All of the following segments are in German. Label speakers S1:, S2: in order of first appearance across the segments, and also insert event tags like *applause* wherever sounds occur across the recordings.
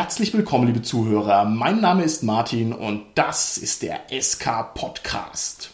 S1: Herzlich willkommen, liebe Zuhörer. Mein Name ist Martin und das ist der SK Podcast.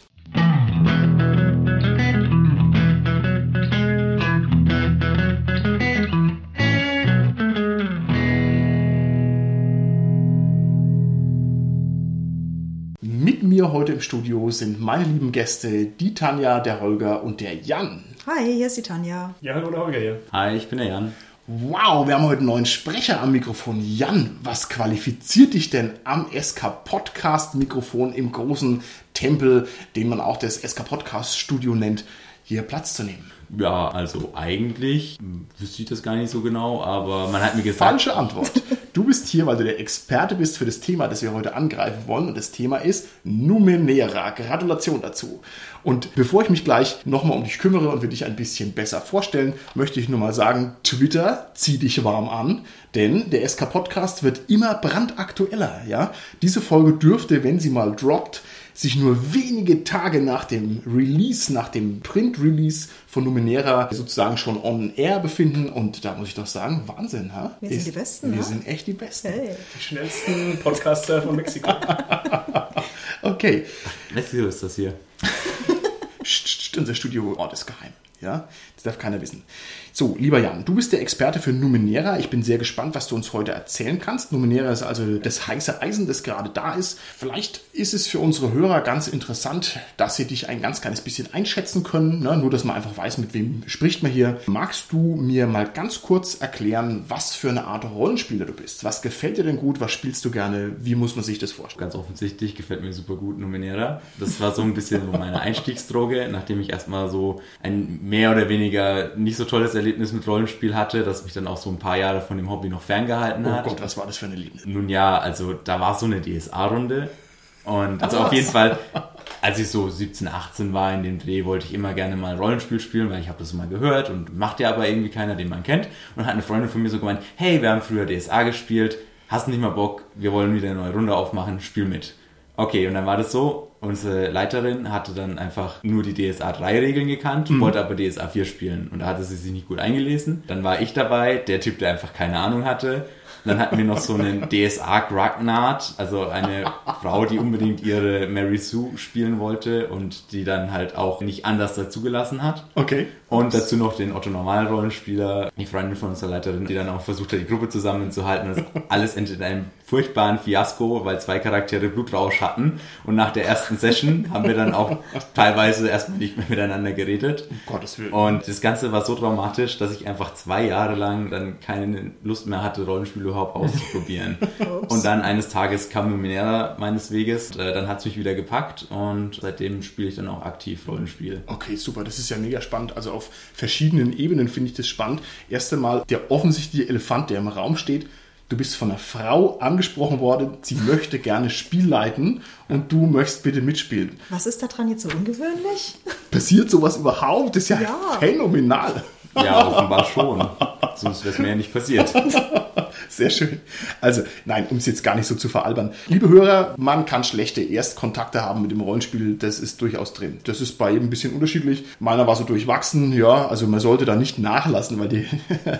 S1: Mit mir heute im Studio sind meine lieben Gäste, die Tanja, der Holger und der Jan.
S2: Hi, hier ist die Tanja.
S3: Ja, hallo, der Holger hier.
S4: Hi, ich bin der Jan.
S1: Wow, wir haben heute einen neuen Sprecher am Mikrofon. Jan, was qualifiziert dich denn am SK Podcast Mikrofon im großen Tempel, den man auch das SK Podcast Studio nennt, hier Platz zu nehmen?
S4: Ja, also eigentlich wüsste ich das gar nicht so genau, aber man hat mir gesagt.
S1: Falsche Antwort. Du bist hier, weil du der Experte bist für das Thema, das wir heute angreifen wollen. Und das Thema ist Numenera. Gratulation dazu. Und bevor ich mich gleich nochmal um dich kümmere und wir dich ein bisschen besser vorstellen, möchte ich nur mal sagen, Twitter, zieh dich warm an, denn der SK Podcast wird immer brandaktueller, ja. Diese Folge dürfte, wenn sie mal droppt, sich nur wenige Tage nach dem Release, nach dem Print-Release von Numenera sozusagen schon on air befinden. Und da muss ich doch sagen, Wahnsinn, ha?
S2: Wir sind die Besten,
S1: Wir
S2: ne?
S1: sind echt die Besten.
S2: Hey.
S3: Die schnellsten Podcaster von Mexiko. *laughs*
S1: Okay.
S4: Mexiko ist das hier. *laughs*
S1: Psst, psst, unser Studioort ist geheim. Ja, das darf keiner wissen. So, lieber Jan, du bist der Experte für Numenera. Ich bin sehr gespannt, was du uns heute erzählen kannst. Numenera ist also das heiße Eisen, das gerade da ist. Vielleicht ist es für unsere Hörer ganz interessant, dass sie dich ein ganz kleines bisschen einschätzen können. Ne? Nur, dass man einfach weiß, mit wem spricht man hier. Magst du mir mal ganz kurz erklären, was für eine Art Rollenspieler du bist? Was gefällt dir denn gut? Was spielst du gerne? Wie muss man sich das vorstellen?
S4: Ganz offensichtlich gefällt mir super gut Numenera. Das war so ein bisschen so meine Einstiegsdroge, nachdem ich erstmal so ein mehr oder weniger nicht so tolles Erlebnis mit Rollenspiel hatte, das mich dann auch so ein paar Jahre von dem Hobby noch ferngehalten
S1: Oh
S4: hat.
S1: Gott, was war das für eine Liebe?
S4: Nun ja, also da war so eine DSA-Runde. Und also
S1: Ach,
S4: auf jeden? Fall, als ich so 17, 18 war in dem Dreh, wollte ich immer gerne mal Rollenspiel spielen, weil ich habe das mal gehört und macht ja aber irgendwie keiner, den man kennt. Und dann hat eine Freundin von mir so gemeint, hey, wir haben früher DSA gespielt, hast nicht mal Bock, wir wollen wieder eine neue Runde aufmachen, spiel mit. Okay, und dann war das so, unsere Leiterin hatte dann einfach nur die DSA 3 Regeln gekannt, wollte aber DSA 4 spielen und da hatte sie sich nicht gut eingelesen. Dann war ich dabei, der Typ, der einfach keine Ahnung hatte. Dann hatten wir noch so einen DSA Gragnard, also eine Frau, die unbedingt ihre Mary Sue spielen wollte und die dann halt auch nicht anders dazugelassen hat.
S1: Okay.
S4: Und dazu noch den Otto Normalrollenspieler, die Freundin von unserer Leiterin, die dann auch versucht hat, die Gruppe zusammenzuhalten. Und das alles endet in einem furchtbaren Fiasko, weil zwei Charaktere Blutrausch hatten. Und nach der ersten Session haben wir dann auch teilweise erstmal nicht mehr miteinander geredet.
S1: Um Gottes Willen.
S4: Und das Ganze war so traumatisch, dass ich einfach zwei Jahre lang dann keine Lust mehr hatte, Rollenspiel überhaupt *laughs* auszuprobieren. und dann eines Tages kam Numenera meines Weges. Äh, Dann hat es mich wieder gepackt und seitdem spiele ich dann auch aktiv Rollenspiel.
S1: Okay, super, das ist ja mega spannend. Also auf verschiedenen Ebenen finde ich das spannend. Erst einmal der offensichtliche Elefant, der im Raum steht. Du bist von einer Frau angesprochen worden, sie möchte gerne Spiel leiten und du möchtest bitte mitspielen.
S2: Was ist daran jetzt so ungewöhnlich?
S1: Passiert sowas überhaupt? Das ist ja,
S2: Ja.
S1: phänomenal.
S4: Ja, offenbar schon. Sonst wäre es mir ja nicht passiert. *laughs*
S1: Sehr schön. Also, nein, um es jetzt gar nicht so zu veralbern. Liebe Hörer, man kann schlechte Erstkontakte haben mit dem Rollenspiel, das ist durchaus drin. Das ist bei jedem ein bisschen unterschiedlich. Meiner war so durchwachsen, ja, also man sollte da nicht nachlassen, weil die,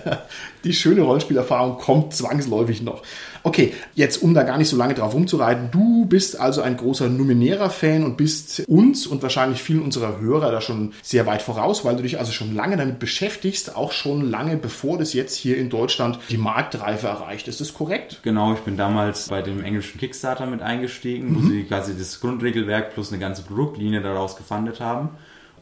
S1: *laughs* die schöne Rollenspielerfahrung kommt zwangsläufig noch. Okay, jetzt um da gar nicht so lange drauf rumzureiten, du bist also ein großer Numenera-Fan und bist uns und wahrscheinlich vielen unserer Hörer da schon sehr weit voraus, weil du dich also schon lange damit beschäftigst, auch schon lange bevor das jetzt hier in Deutschland die Marktreife erreicht. Ist das korrekt?
S4: Genau, ich bin damals bei dem englischen Kickstarter mit eingestiegen, wo sie quasi das Grundregelwerk plus eine ganze Produktlinie daraus gefundet haben.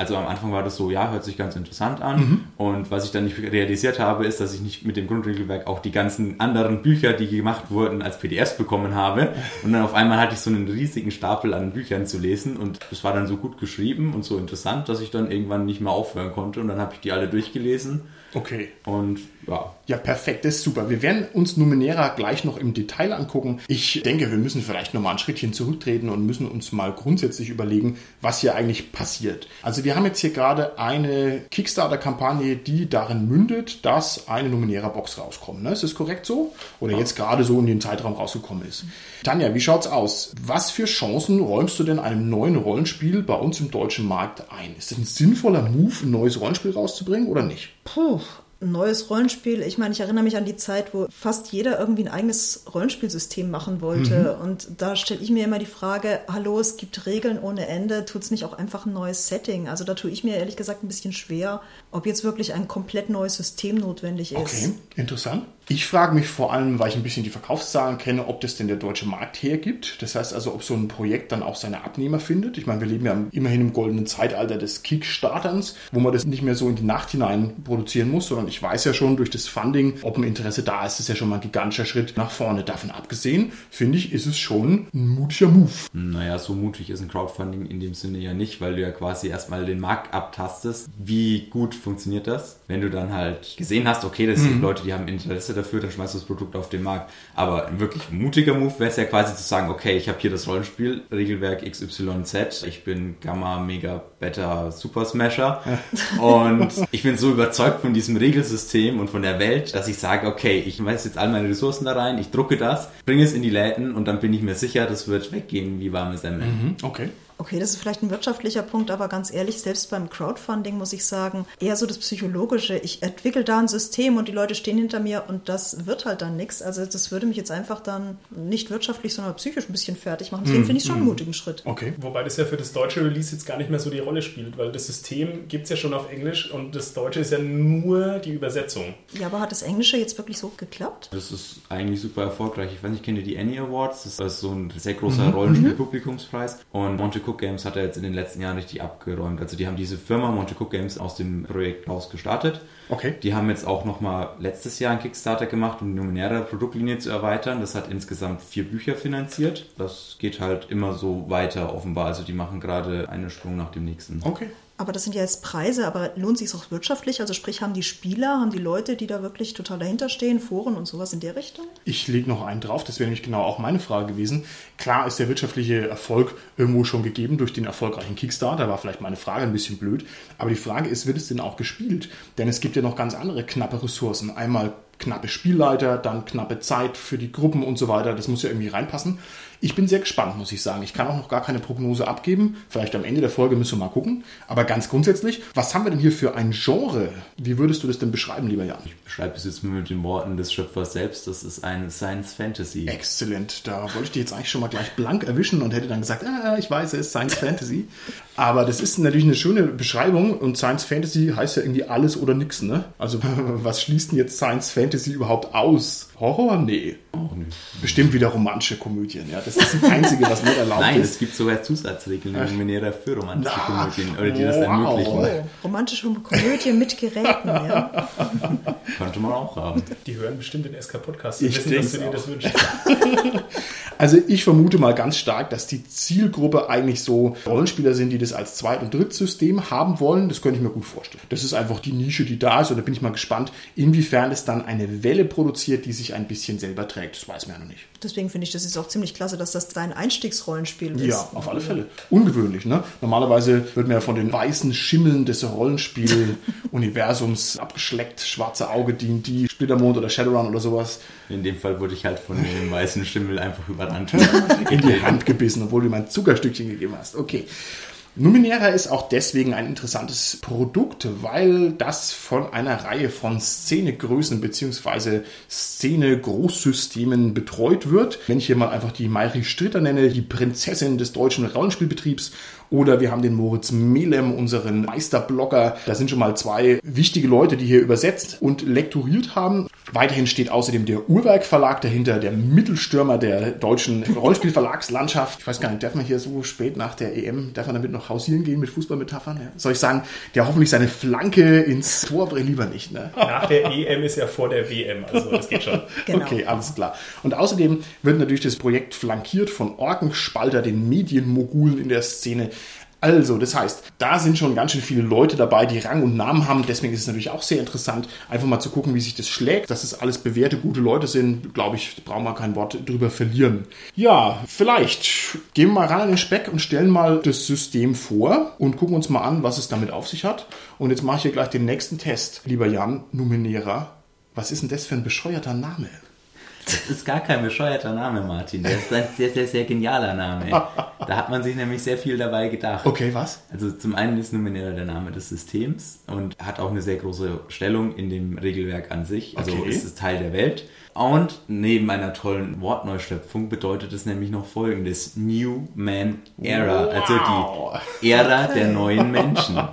S4: Also am Anfang war das so, ja, hört sich ganz interessant an. Und was ich dann nicht realisiert habe, ist, dass ich nicht mit dem Grundregelwerk auch die ganzen anderen Bücher, die gemacht wurden, als PDFs bekommen habe. Und dann auf einmal hatte ich so einen riesigen Stapel an Büchern zu lesen. Und das war dann so gut geschrieben und so interessant, dass ich dann irgendwann nicht mehr aufhören konnte. Und dann habe ich die alle durchgelesen.
S1: Okay.
S4: Und ja,
S1: Ja, perfekt, das ist super. Wir werden uns Numenera gleich noch im Detail angucken. Ich denke, wir müssen vielleicht nochmal ein Schrittchen zurücktreten und müssen uns mal grundsätzlich überlegen, was hier eigentlich passiert. Also wir haben jetzt hier gerade eine Kickstarter-Kampagne, die darin mündet, dass eine Numenera-Box rauskommt. Ne? Ist das korrekt so? Oder jetzt gerade so in den Zeitraum rausgekommen ist. Tanja, wie schaut's aus? Was für Chancen räumst du denn einem neuen Rollenspiel bei uns im deutschen Markt ein? Ist das ein sinnvoller Move, ein neues Rollenspiel rauszubringen oder nicht?
S2: Puh, Ein neues Rollenspiel. Ich meine, ich erinnere mich an die Zeit, wo fast jeder irgendwie ein eigenes Rollenspielsystem machen wollte.
S1: Mhm.
S2: Und da stelle ich mir immer die Frage, hallo, es gibt Regeln ohne Ende, tut es nicht auch einfach ein neues Setting? Also da tue ich mir ehrlich gesagt ein bisschen schwer, ob jetzt wirklich ein komplett neues System notwendig ist.
S1: Okay, interessant. Ich frage mich vor allem, weil ich ein bisschen die Verkaufszahlen kenne, ob das denn der deutsche Markt hergibt. Das heißt also, ob so ein Projekt dann auch seine Abnehmer findet. Ich meine, wir leben ja immerhin im goldenen Zeitalter des Kickstarterns, wo man das nicht mehr so in die Nacht hinein produzieren muss, sondern ich weiß ja schon durch das Funding, ob ein Interesse da ist, ist ja schon mal ein gigantischer Schritt nach vorne. Davon abgesehen, finde ich, ist es schon ein mutiger Move.
S4: Naja, so mutig ist ein Crowdfunding in dem Sinne ja nicht, weil du ja quasi erstmal den Markt abtastest. Wie gut funktioniert das? Wenn du dann halt gesehen hast, okay, das sind Leute, die haben Interesse dafür, dann schmeißt du das Produkt auf den Markt. Aber ein wirklich mutiger Move wäre es ja quasi zu sagen, okay, ich habe hier das Rollenspiel, Regelwerk XYZ, ich bin Gamma, Mega, Beta, Super Smasher *laughs* und ich bin so überzeugt von diesem Regelsystem und von der Welt, dass ich sage, okay, ich schmeiß jetzt all meine Ressourcen da rein, ich drucke das, bringe es in die Läden und dann bin ich mir sicher, das wird weggehen wie warme Semmeln.
S1: Okay.
S2: Okay, das ist vielleicht ein wirtschaftlicher Punkt, aber ganz ehrlich, selbst beim Crowdfunding muss ich sagen, eher so das Psychologische. Ich entwickle da ein System und die Leute stehen hinter mir und das wird halt dann nichts. Also das würde mich jetzt einfach dann nicht wirtschaftlich, sondern psychisch ein bisschen fertig machen. Deswegen finde ich es schon einen mutigen Schritt.
S1: Okay.
S3: Wobei das ja für das deutsche Release jetzt gar nicht mehr so die Rolle spielt, weil das System gibt es ja schon auf Englisch und das Deutsche ist ja nur die Übersetzung.
S2: Ja, aber hat das Englische jetzt wirklich so geklappt?
S4: Das ist eigentlich super erfolgreich. Ich weiß nicht, kennt ihr die Annie Awards? Das ist so ein sehr großer Rollenspiel-Publikumspreis. Und Monte Cook Games hat er jetzt in den letzten Jahren richtig abgeräumt. Also die haben diese Firma Monte Cook Games aus dem Projekt raus gestartet.
S1: Okay.
S4: Die haben jetzt auch nochmal letztes Jahr einen Kickstarter gemacht, um die numeräre Produktlinie zu erweitern. Das hat insgesamt vier Bücher finanziert. Das geht halt immer so weiter offenbar. Also die machen gerade einen Sprung nach dem nächsten.
S1: Okay.
S2: Aber das sind ja jetzt Preise, aber lohnt sich auch wirtschaftlich? Also sprich, haben die Spieler, haben die Leute, die da wirklich total dahinter stehen, Foren und sowas in der Richtung?
S1: Ich lege noch einen drauf, das wäre nämlich genau auch meine Frage gewesen. Klar ist der wirtschaftliche Erfolg irgendwo schon gegeben durch den erfolgreichen Kickstarter, war vielleicht meine Frage ein bisschen blöd. Aber die Frage ist, wird es denn auch gespielt? Denn es gibt ja noch ganz andere knappe Ressourcen. Einmal knappe Spielleiter, dann knappe Zeit für die Gruppen und so weiter. Das muss ja irgendwie reinpassen. Ich bin sehr gespannt, muss ich sagen. Ich kann auch noch gar keine Prognose abgeben. Vielleicht am Ende der Folge müssen wir mal gucken. Aber ganz grundsätzlich, was haben wir denn hier für ein Genre? Wie würdest du das denn beschreiben, lieber Jan?
S4: Ich beschreibe es jetzt mit den Worten des Schöpfers selbst. Das ist ein Science Fantasy.
S1: Exzellent. Da wollte ich dich jetzt eigentlich schon mal gleich blank erwischen und hätte dann gesagt, ah, ich weiß, es ist Science Fantasy. Aber das ist natürlich eine schöne Beschreibung und Science Fantasy heißt ja irgendwie alles oder nichts, ne? Also *laughs* was schließt denn jetzt Science Fantasy überhaupt aus? Horror? Nee.
S4: Auch nicht.
S1: Bestimmt wieder romantische Komödien, ja. Das ist das Einzige, was nicht erlaubt
S4: Nein,
S1: ist.
S4: es gibt sogar Zusatzregeln in Numenera für romantische
S1: Na,
S4: Komödien, oder die das
S1: wow.
S4: ermöglichen.
S2: Oh, romantische Komödie mit Geräten, ja. *laughs*
S4: Könnte man auch haben.
S3: Die hören bestimmt den SK-Podcast
S1: Ich
S3: und wissen, dass du dir das wünschst. *laughs*
S1: Also ich vermute mal ganz stark, dass die Zielgruppe eigentlich so Rollenspieler sind, die das als Zweit- und Drittsystem haben wollen. Das könnte ich mir gut vorstellen. Das ist einfach die Nische, die da ist. Und da bin ich mal gespannt, inwiefern es dann eine Welle produziert, die sich ein bisschen selber trägt. Das weiß man ja noch nicht.
S2: Deswegen finde ich, das ist auch ziemlich klasse, dass das dein Einstiegsrollenspiel ist.
S1: Ja, auf alle Fälle. Ungewöhnlich, ne? Normalerweise wird man ja von den weißen Schimmeln des Rollenspiel-Universums *laughs* abgeschleckt. Schwarze Auge dient die Splittermond oder Shadowrun oder sowas
S4: In dem Fall wurde ich halt von dem *laughs* weißen Schimmel einfach überrannt.
S1: in die Hand gebissen, obwohl du ihm ein Zuckerstückchen gegeben hast. Okay. Numenera ist auch deswegen ein interessantes Produkt, weil das von einer Reihe von Szenegrößen bzw. Szene-Großsystemen betreut wird. Wenn ich hier mal einfach die Mayri Stritter nenne, die Prinzessin des deutschen Rollenspielbetriebs, oder wir haben den Moritz Melem, unseren Meisterblogger. Da sind schon mal zwei wichtige Leute, die hier übersetzt und lektoriert haben. Weiterhin steht außerdem der Uhrwerk Verlag dahinter, der Mittelstürmer der deutschen Rollenspielverlagslandschaft. Ich weiß gar nicht, darf man hier so spät nach der EM, darf man damit noch hausieren gehen mit Fußballmetaphern? Ja. Soll ich sagen, der hoffentlich seine Flanke ins Tor bringt? Lieber nicht, ne?
S3: Nach der EM ist ja vor der WM, also das geht schon. *laughs*
S2: Genau.
S1: Okay, alles klar. Und außerdem wird natürlich das Projekt flankiert von Orkenspalter, den Medienmogulen in der Szene. Also, das heißt, da sind schon ganz schön viele Leute dabei, die Rang und Namen haben. Deswegen ist es natürlich auch sehr interessant, einfach mal zu gucken, wie sich das schlägt. Dass es alles bewährte, gute Leute sind, glaube ich, brauchen wir kein Wort drüber verlieren. Ja, vielleicht gehen wir mal ran an den Speck und stellen mal das System vor und gucken uns mal an, was es damit auf sich hat. Und jetzt mache ich hier gleich den nächsten Test, lieber Jan, Numenera. Was ist denn das für ein bescheuerter Name?
S4: Das ist gar kein bescheuerter Name, Martin. Das ist ein sehr, sehr, sehr genialer Name. Da hat man sich nämlich sehr viel dabei gedacht.
S1: Okay, was?
S4: Also zum einen ist Numenera der Name des Systems und hat auch eine sehr große Stellung in dem Regelwerk an sich. Also
S1: Okay.
S4: ist es Teil der Welt. Und neben einer tollen Wortneuschöpfung bedeutet es nämlich noch folgendes. New Man Era.
S1: Wow.
S4: Also die Ära der neuen Menschen. *laughs*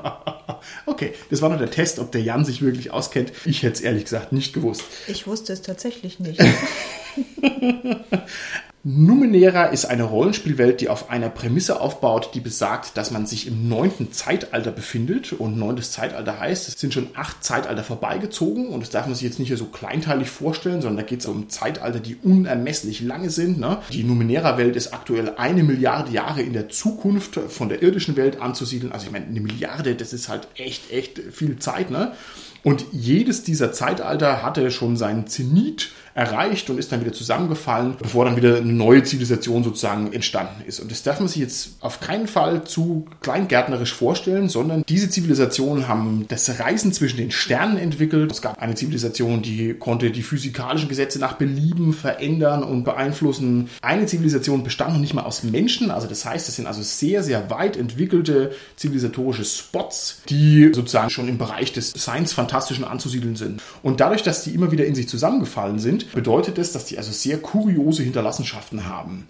S1: Okay, das war nur der Test, ob der Jan sich wirklich auskennt. Ich hätte es ehrlich gesagt nicht gewusst.
S2: Ich wusste es tatsächlich nicht. *laughs*
S1: Numenera ist eine Rollenspielwelt, die auf einer Prämisse aufbaut, die besagt, dass man sich im neunten Zeitalter befindet. Und neuntes Zeitalter heißt, es sind schon acht Zeitalter vorbeigezogen. Und das darf man sich jetzt nicht so kleinteilig vorstellen, sondern da geht es um Zeitalter, die unermesslich lange sind. Ne? Die Numenera-Welt ist aktuell eine Milliarde Jahre in der Zukunft von der irdischen Welt anzusiedeln. Also ich meine, eine Milliarde, das ist halt echt, echt viel Zeit. Ne? Und jedes dieser Zeitalter hatte schon seinen Zenit erreicht und ist dann wieder zusammengefallen, bevor dann wieder eine neue Zivilisation sozusagen entstanden ist. Und das darf man sich jetzt auf keinen Fall zu kleingärtnerisch vorstellen, sondern diese Zivilisationen haben das Reisen zwischen den Sternen entwickelt. Es gab eine Zivilisation, die konnte die physikalischen Gesetze nach Belieben verändern und beeinflussen. Eine Zivilisation bestand noch nicht mal aus Menschen, also das heißt, es sind also sehr, sehr weit entwickelte zivilisatorische Spots, die sozusagen schon im Bereich des Science-Fantastischen anzusiedeln sind. Und dadurch, dass die immer wieder in sich zusammengefallen sind, bedeutet es, dass die also sehr kuriose Hinterlassenschaften haben.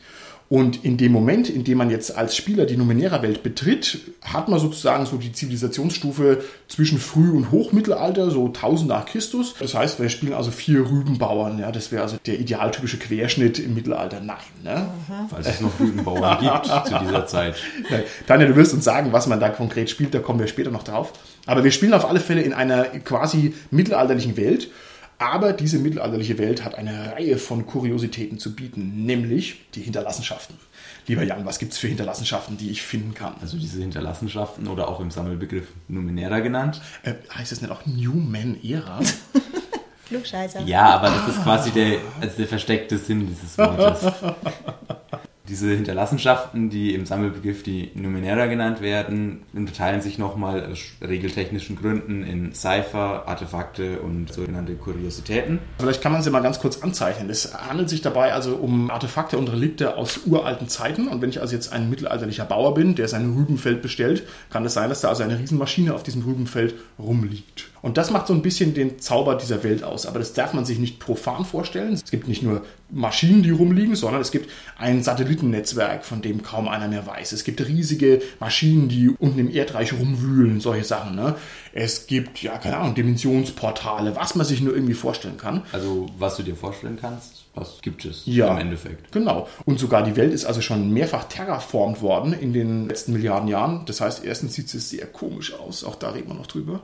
S1: Und in dem Moment, in dem man jetzt als Spieler die Numenera-Welt betritt, hat man sozusagen so die Zivilisationsstufe zwischen Früh- und Hochmittelalter, so 1000 nach Christus. Das heißt, wir spielen also vier Rübenbauern. Ja, das wäre also der idealtypische Querschnitt im Mittelalter. Nein, ne?
S4: Falls es noch Rübenbauern gibt *laughs* zu dieser Zeit.
S1: Tanja, du wirst uns sagen, was man da konkret spielt, da kommen wir später noch drauf. Aber wir spielen auf alle Fälle in einer quasi mittelalterlichen Welt. Aber diese mittelalterliche Welt hat eine Reihe von Kuriositäten zu bieten, nämlich die Hinterlassenschaften. Lieber Jan, was gibt's für Hinterlassenschaften, die ich finden kann?
S4: Also diese Hinterlassenschaften oder auch im Sammelbegriff Numenera genannt.
S1: Äh, heißt das nicht auch Newman Era? *laughs*
S2: Klugscheißer.
S4: Ja, aber das ist quasi der, also der versteckte Sinn dieses Wortes. *laughs* Diese Hinterlassenschaften, die im Sammelbegriff die Numenera genannt werden, unterteilen sich nochmal aus regeltechnischen Gründen in Cypher, Artefakte und sogenannte Kuriositäten.
S1: Vielleicht kann man sie mal ganz kurz anzeichnen. Es handelt sich dabei also um Artefakte und Relikte aus uralten Zeiten. Und wenn ich also jetzt ein mittelalterlicher Bauer bin, der sein Rübenfeld bestellt, kann es sein, dass da also eine Riesenmaschine auf diesem Rübenfeld rumliegt. Und das macht so ein bisschen den Zauber dieser Welt aus. Aber das darf man sich nicht profan vorstellen. Es gibt nicht nur Maschinen, die rumliegen, sondern es gibt ein Satellitennetzwerk, von dem kaum einer mehr weiß. Es gibt riesige Maschinen, die unten im Erdreich rumwühlen, solche Sachen. Ne? Es gibt, ja, keine Ahnung, Dimensionsportale, was man sich nur irgendwie vorstellen kann.
S4: Also was du dir vorstellen kannst, was gibt es
S1: Ja.
S4: im Endeffekt.
S1: Genau. Und sogar die Welt ist also schon mehrfach terraformt worden in den letzten Milliarden Jahren. Das heißt, erstens sieht sie sehr komisch aus, auch da reden wir noch drüber.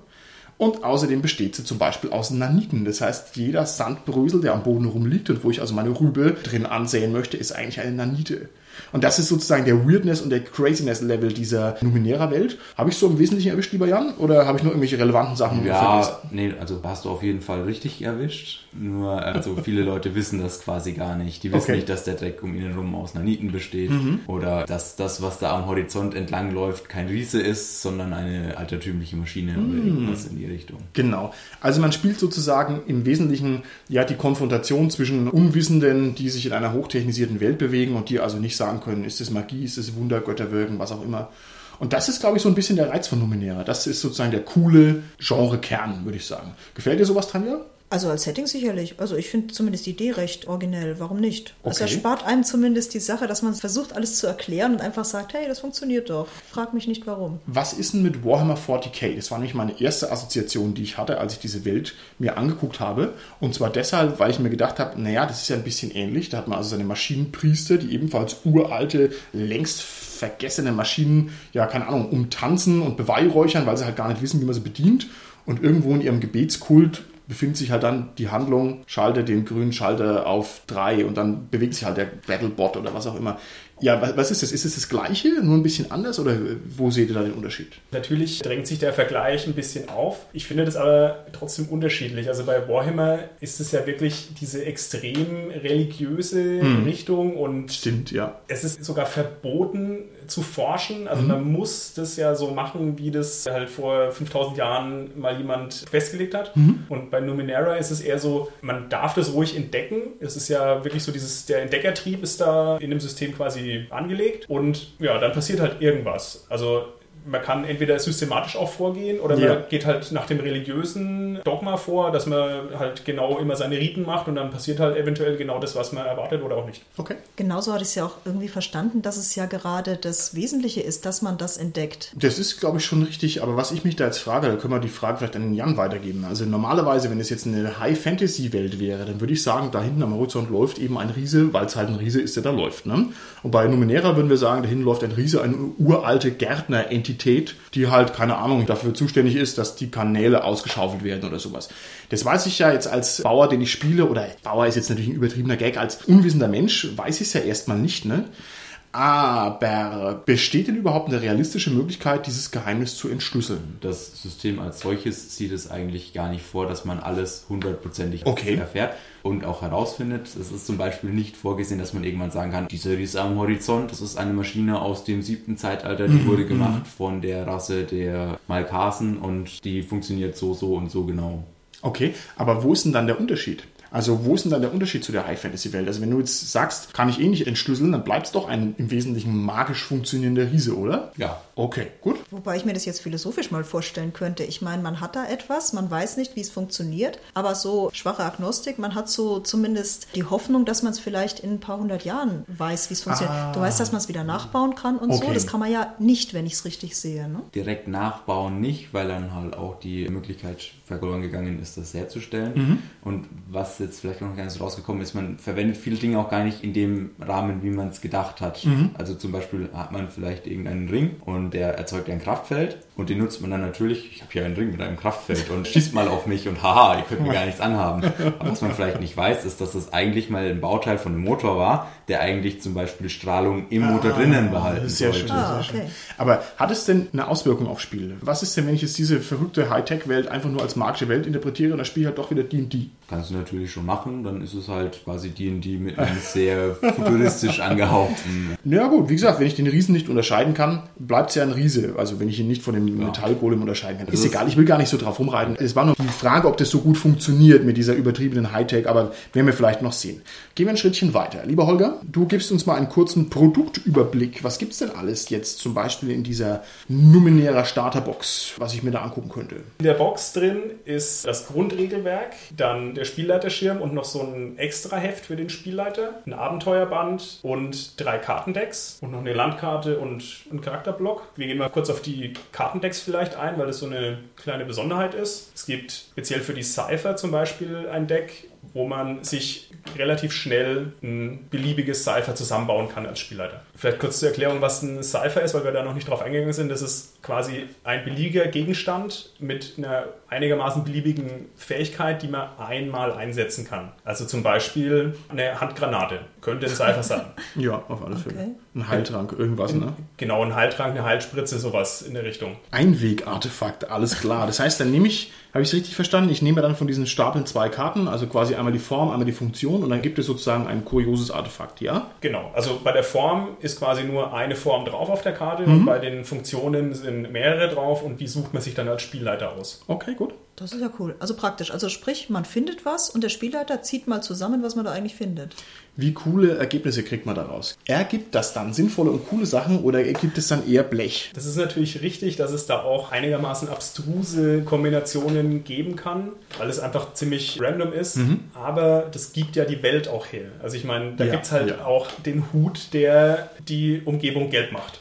S1: Und außerdem besteht sie zum Beispiel aus Naniten. Das heißt, jeder Sandbrösel, der am Boden rumliegt und wo ich also meine Rübe drin ansehen möchte, ist eigentlich eine Nanite. Und das ist sozusagen der Weirdness und der Craziness-Level dieser Numenera-Welt. Habe ich so im Wesentlichen erwischt, lieber Jan? Oder habe ich nur irgendwelche relevanten Sachen vergessen?
S4: Ja, nee, also hast du auf jeden Fall richtig erwischt. Nur, also *laughs* viele Leute wissen das quasi gar nicht. Die wissen
S1: Okay. Mhm.
S4: nicht, dass der Dreck um ihn herum aus Naniten besteht. Oder dass das, was da am Horizont entlang läuft, kein Riese ist, sondern eine altertümliche Maschine
S1: Mhm.
S4: oder irgendwas in die Richtung.
S1: Genau. Also man spielt sozusagen im Wesentlichen ja die Konfrontation zwischen Unwissenden, die sich in einer hochtechnisierten Welt bewegen und die also nicht sagen können, ist es Magie, ist es Wunder, Götterwirken, was auch immer. Und das ist, glaube ich, so ein bisschen der Reiz von Numenera. Das ist sozusagen der coole Genre-Kern, würde ich sagen. Gefällt dir sowas, Tanja?
S2: Also als Setting sicherlich. Also ich finde zumindest die Idee recht originell. Warum nicht? Es
S1: Okay.
S2: erspart einem zumindest die Sache, dass man versucht, alles zu erklären und einfach sagt, hey, das funktioniert doch. Frag mich nicht warum.
S1: Was ist denn mit Warhammer 40k? Das war nämlich meine erste Assoziation, die ich hatte, als ich diese Welt mir angeguckt habe. Und zwar deshalb, weil ich mir gedacht habe, naja, das ist ja ein bisschen ähnlich. Da hat man also seine Maschinenpriester, die ebenfalls uralte, längst vergessene Maschinen, ja, keine Ahnung, umtanzen und beweihräuchern, weil sie halt gar nicht wissen, wie man sie bedient. Und irgendwo in ihrem Gebetskult befindet sich halt dann die Handlung, schalte den grünen Schalter auf drei und dann bewegt sich halt der Battlebot oder was auch immer. Ja, was, ist das? Ist es das Gleiche, nur ein bisschen anders oder wo seht ihr da den Unterschied?
S3: Natürlich drängt sich der Vergleich ein bisschen auf. Ich finde das aber trotzdem unterschiedlich. Also bei Warhammer ist es ja wirklich diese extrem religiöse Richtung und
S1: Stimmt, ja.
S3: es ist sogar verboten zu forschen. Also man muss das ja so machen, wie das halt vor 5000 Jahren mal jemand festgelegt hat. Und Bei Numenera ist es eher so, man darf das ruhig entdecken. Es ist ja wirklich so dieses, der Entdeckertrieb ist da in dem System quasi angelegt und ja, dann passiert halt irgendwas. Also man kann entweder systematisch auch vorgehen oder man
S1: Ja.
S3: geht halt nach dem religiösen Dogma vor, dass man halt genau immer seine Riten macht und dann passiert halt eventuell genau das, was man erwartet oder auch nicht.
S1: Okay.
S2: Genauso hatte ich es ja auch irgendwie verstanden, dass es ja gerade das Wesentliche ist, dass man das entdeckt.
S1: Das ist, glaube ich, schon richtig, aber was ich mich da jetzt frage, da können wir die Frage vielleicht an den Jan weitergeben. Also normalerweise, wenn es jetzt eine High-Fantasy-Welt wäre, dann würde ich sagen, da hinten am Horizont läuft eben ein Riese, weil es halt ein Riese ist, der da läuft. Ne? Und bei Numenera würden wir sagen, da hinten läuft ein Riese, eine uralte Gärtner-Entität, die halt, keine Ahnung, dafür zuständig ist, dass die Kanäle ausgeschaufelt werden oder sowas. Das weiß ich ja jetzt als Bauer, den ich spiele, oder Bauer ist jetzt natürlich ein übertriebener Gag, als unwissender Mensch weiß ich es ja erstmal nicht, ne? Aber besteht denn überhaupt eine realistische Möglichkeit, dieses Geheimnis zu entschlüsseln?
S4: Das System als solches sieht es eigentlich gar nicht vor, dass man alles hundertprozentig
S1: Okay.
S4: erfährt und auch herausfindet. Es ist zum Beispiel nicht vorgesehen, dass man irgendwann sagen kann, dieser Riese am Horizont, das ist eine Maschine aus dem siebten Zeitalter, die wurde gemacht von der Rasse der Malkasen und die funktioniert so, so und so genau.
S1: Okay, aber wo ist denn dann der Unterschied? Also wo ist denn dann der Unterschied zu der High-Fantasy-Welt? Also wenn du jetzt sagst, kann ich eh nicht entschlüsseln, dann bleibt es doch ein im Wesentlichen magisch funktionierender Riese, oder?
S4: Ja,
S1: Okay, gut.
S2: Wobei ich mir das jetzt philosophisch mal vorstellen könnte. Ich meine, man hat da etwas, man weiß nicht, wie es funktioniert, aber so schwache Agnostik, man hat so zumindest die Hoffnung, dass man es vielleicht in ein paar hundert Jahren weiß, wie es funktioniert. Du weißt, dass man es wieder nachbauen kann und so.
S1: Okay.
S2: Das kann man ja nicht, wenn ich es richtig sehe. Ne?
S4: direkt nachbauen nicht, weil dann halt auch die Möglichkeit verloren gegangen ist, das herzustellen. Und was jetzt vielleicht noch gar nicht so rausgekommen ist, man verwendet viele Dinge auch gar nicht in dem Rahmen, wie man es gedacht hat. Also zum Beispiel hat man vielleicht irgendeinen Ring und der erzeugt ein Kraftfeld und den nutzt man dann natürlich, ich habe hier einen Ring mit einem Kraftfeld und schießt mal auf mich und haha, ihr könnt mir gar nichts anhaben. Aber was man vielleicht nicht weiß, ist, dass das eigentlich mal ein Bauteil von einem Motor war, der eigentlich zum Beispiel Strahlung im Motor drinnen behalten
S1: Sehr
S4: sollte.
S1: schön,
S2: Ah,
S1: sehr schön.
S2: okay.
S1: Aber hat es denn eine Auswirkung auf Spiele? Was ist denn, wenn ich jetzt diese verrückte Hightech-Welt einfach nur als magische Welt interpretiere und das Spiel halt doch wieder D&D?
S4: Kannst du natürlich schon machen, dann ist es halt quasi D&D mit einem sehr futuristisch angehauchten. *laughs*
S1: Ja gut, wie gesagt, wenn ich den Riesen nicht unterscheiden kann, bleibt es ja ein Riese. Also wenn ich ihn nicht von dem Metallgolem unterscheiden kann. Ist
S4: Das-
S1: egal, ich will gar nicht so drauf rumreiten. Es war nur die Frage, ob das so gut funktioniert mit dieser übertriebenen Hightech, aber werden wir vielleicht noch sehen. Gehen wir ein Schrittchen weiter. Lieber Holger, du gibst uns mal einen kurzen Produktüberblick. Was gibt's denn alles jetzt zum Beispiel in dieser Numenera Starterbox, was ich mir da angucken könnte?
S3: In der Box drin ist das Grundregelwerk, dann der Spielleiterschirm und noch so ein extra Heft für den Spielleiter, ein Abenteuerband und drei Kartendecks und noch eine Landkarte und ein Charakterblock. Wir gehen mal kurz auf die Kartendecks vielleicht ein, weil das so eine kleine Besonderheit ist. Es gibt speziell für die Cypher zum Beispiel ein Deck, wo man sich relativ schnell ein beliebiges Cypher zusammenbauen kann als Spielleiter. Vielleicht kurz zur Erklärung, was ein Cypher ist, weil wir da noch nicht drauf eingegangen sind. Das ist quasi ein beliebiger Gegenstand mit einer einigermaßen beliebigen Fähigkeit, die man einmal einsetzen kann. Also zum Beispiel eine Handgranate könnte ein Cypher *laughs* sein.
S1: Ja, auf alle Fälle.
S2: Okay.
S1: Ein Heiltrank, irgendwas, ne?
S3: Genau, ein Heiltrank, eine Heilspritze, sowas in der Richtung.
S1: Einwegartefakt, alles klar. Das heißt, dann nehme ich, habe ich es richtig verstanden, ich nehme dann von diesen Stapeln zwei Karten, also quasi einmal die Form, einmal die Funktion und dann gibt es sozusagen ein kurioses Artefakt, ja?
S3: Genau, also bei der Form ist quasi nur eine Form drauf auf der Karte und bei den Funktionen sind mehrere drauf und die sucht man sich dann als Spielleiter aus.
S1: Okay, gut.
S2: Das ist ja cool. Also praktisch. Also sprich, man findet was und der Spielleiter zieht mal zusammen, was man da eigentlich findet.
S1: Wie coole Ergebnisse kriegt man daraus? Ergibt das dann sinnvolle und coole Sachen oder ergibt es dann eher Blech?
S3: Das ist natürlich richtig, dass es da auch einigermaßen abstruse Kombinationen geben kann, weil es einfach ziemlich random ist. Aber das gibt ja die Welt auch her. Also ich meine, da
S1: Ja,
S3: gibt es halt
S1: ja.
S3: auch den Hut, der die Umgebung gelb macht.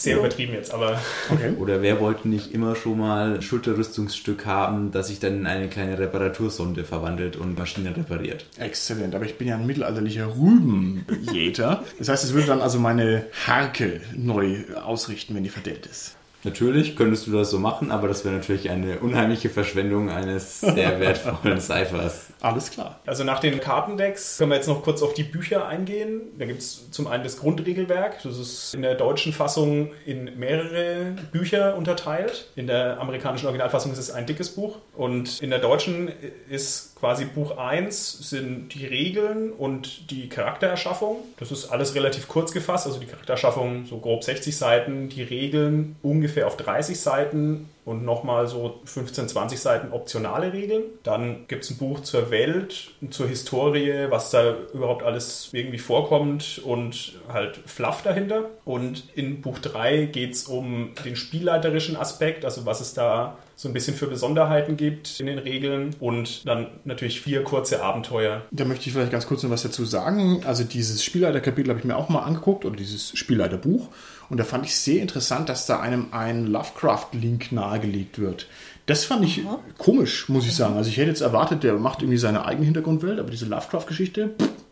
S3: Sehr übertrieben jetzt, aber
S1: Okay. *laughs*
S4: Oder wer wollte nicht immer schon mal ein Schulterrüstungsstück haben, das sich dann in eine kleine Reparatursonde verwandelt und Maschinen repariert?
S1: Exzellent, aber ich bin ja ein mittelalterlicher Rübenjäter. Das heißt, es würde dann also meine Harke neu ausrichten, wenn die verdeckt ist.
S4: Natürlich könntest du das so machen, aber das wäre natürlich eine unheimliche Verschwendung eines sehr wertvollen *laughs* Ciphers.
S1: Alles klar.
S3: Also nach den Kartendecks können wir jetzt noch kurz auf die Bücher eingehen. Da gibt es zum einen das Grundregelwerk. Das ist in der deutschen Fassung in mehrere Bücher unterteilt. In der amerikanischen Originalfassung ist es ein dickes Buch. Und in der deutschen ist quasi Buch 1 sind die Regeln und die Charaktererschaffung. Das ist alles relativ kurz gefasst, also die Charaktererschaffung so grob 60 Seiten, die Regeln ungefähr auf 30 Seiten und nochmal so 15, 20 Seiten optionale Regeln. Dann gibt es ein Buch zur Welt, zur Historie, was da überhaupt alles irgendwie vorkommt und halt Fluff dahinter. Und in Buch 3 geht es um den spielleiterischen Aspekt, also was es da so ein bisschen für Besonderheiten gibt in den Regeln und dann natürlich vier kurze Abenteuer.
S1: Da möchte ich vielleicht ganz kurz noch was dazu sagen. Also dieses Spielleiterkapitel habe ich mir auch mal angeguckt oder dieses Spielleiterbuch und da fand ich sehr interessant, dass da einem ein Lovecraft-Link nahegelegt wird. Das fand ich Aha. komisch, muss ich sagen. Also ich hätte jetzt erwartet, der macht irgendwie seine eigene Hintergrundwelt, aber diese Lovecraft-Geschichte,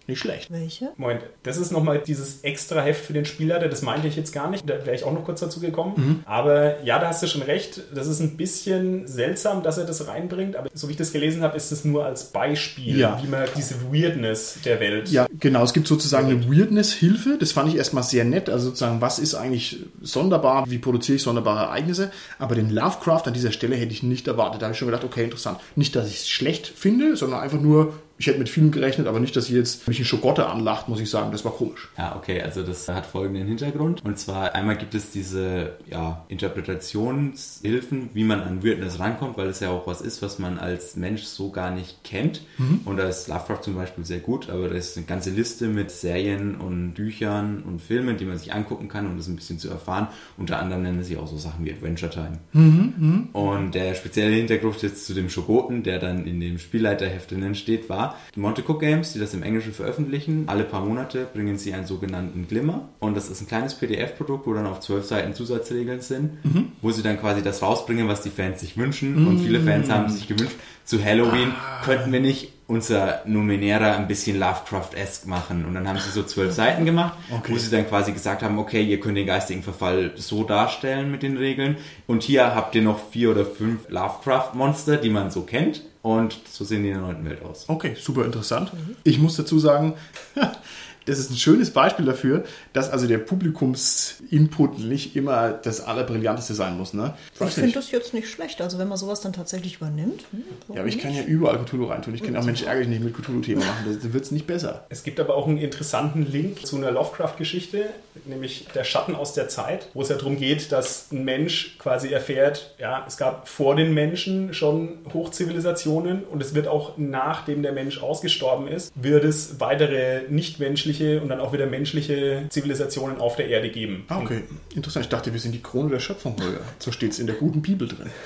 S1: nicht schlecht.
S2: Welche?
S3: Moment, das ist nochmal dieses extra Heft für den Spielleiter, das meinte ich jetzt gar nicht, da wäre ich auch noch kurz dazu gekommen. Mhm. Aber ja, da hast du schon recht, das ist ein bisschen seltsam, dass er das reinbringt, aber so wie ich das gelesen habe, ist es nur als Beispiel, ja. wie man diese Weirdness der Welt.
S1: Ja, genau, es gibt sozusagen eine Weirdness-Hilfe, das fand ich erstmal sehr nett, also sozusagen, was ist eigentlich sonderbar, wie produziere ich sonderbare Ereignisse, aber den Lovecraft an dieser Stelle hätte ich nicht erwartet. Da habe ich schon gedacht, okay, interessant. Nicht, dass ich es schlecht finde, sondern einfach nur, ich hätte mit vielem gerechnet, aber nicht, dass sie jetzt mich in Schokotte anlacht, muss ich sagen. Das war komisch.
S4: Ja, okay, also das hat folgenden Hintergrund. Und zwar einmal gibt es diese ja, Interpretationshilfen, wie man an Weirdness rankommt, weil es ja auch was ist, was man als Mensch so gar nicht kennt. Mhm. Und da ist Lovecraft zum Beispiel sehr gut, aber da ist eine ganze Liste mit Serien und Büchern und Filmen, die man sich angucken kann, um das ein bisschen zu erfahren. Unter anderem nennen sie auch so Sachen wie Adventure Time. Mhm, mh. Und der spezielle Hintergrund jetzt zu dem Schokoten, der dann in dem Spielleiterheft drinnen steht, war, die Monte Cook Games, die das im Englischen veröffentlichen, alle paar Monate bringen sie einen sogenannten Glimmer. Und das ist ein kleines PDF-Produkt, wo dann auf zwölf Seiten Zusatzregeln sind, mhm. wo sie dann quasi das rausbringen, was die Fans sich wünschen. Mhm. Und viele Fans haben sich gewünscht, zu Halloween ah. könnten wir nicht unser Numenera ein bisschen Lovecraft-esque machen. Und dann haben sie so zwölf Seiten gemacht, okay. wo sie dann quasi gesagt haben, okay, ihr könnt den geistigen Verfall so darstellen mit den Regeln. Und hier habt ihr noch vier oder fünf Lovecraft-Monster, die man so kennt. Und so sehen die in der neunten Welt aus.
S1: Okay, super interessant. Ich muss dazu sagen, *laughs* das ist ein schönes Beispiel dafür, dass also der Publikumsinput nicht immer das Allerbrillanteste sein muss. Ne?
S2: Ich finde das jetzt nicht schlecht, also wenn man sowas dann tatsächlich übernimmt. Hm,
S1: ja, aber ich kann ja überall Cthulhu reintun. Ich kann auch Mensch ärgerlich nicht mit Cthulhu-Thema machen. Das wird es nicht besser.
S3: Es gibt aber auch einen interessanten Link zu einer Lovecraft-Geschichte, nämlich Der Schatten aus der Zeit, wo es ja darum geht, dass ein Mensch quasi erfährt, ja, es gab vor den Menschen schon Hochzivilisationen und es wird auch nachdem der Mensch ausgestorben ist, wird es weitere nichtmenschliche menschliche und dann auch wieder menschliche Zivilisationen auf der Erde geben.
S1: Ah, okay. Interessant. Ich dachte, wir sind die Krone der Schöpfung. So steht es in der guten Bibel drin. *laughs*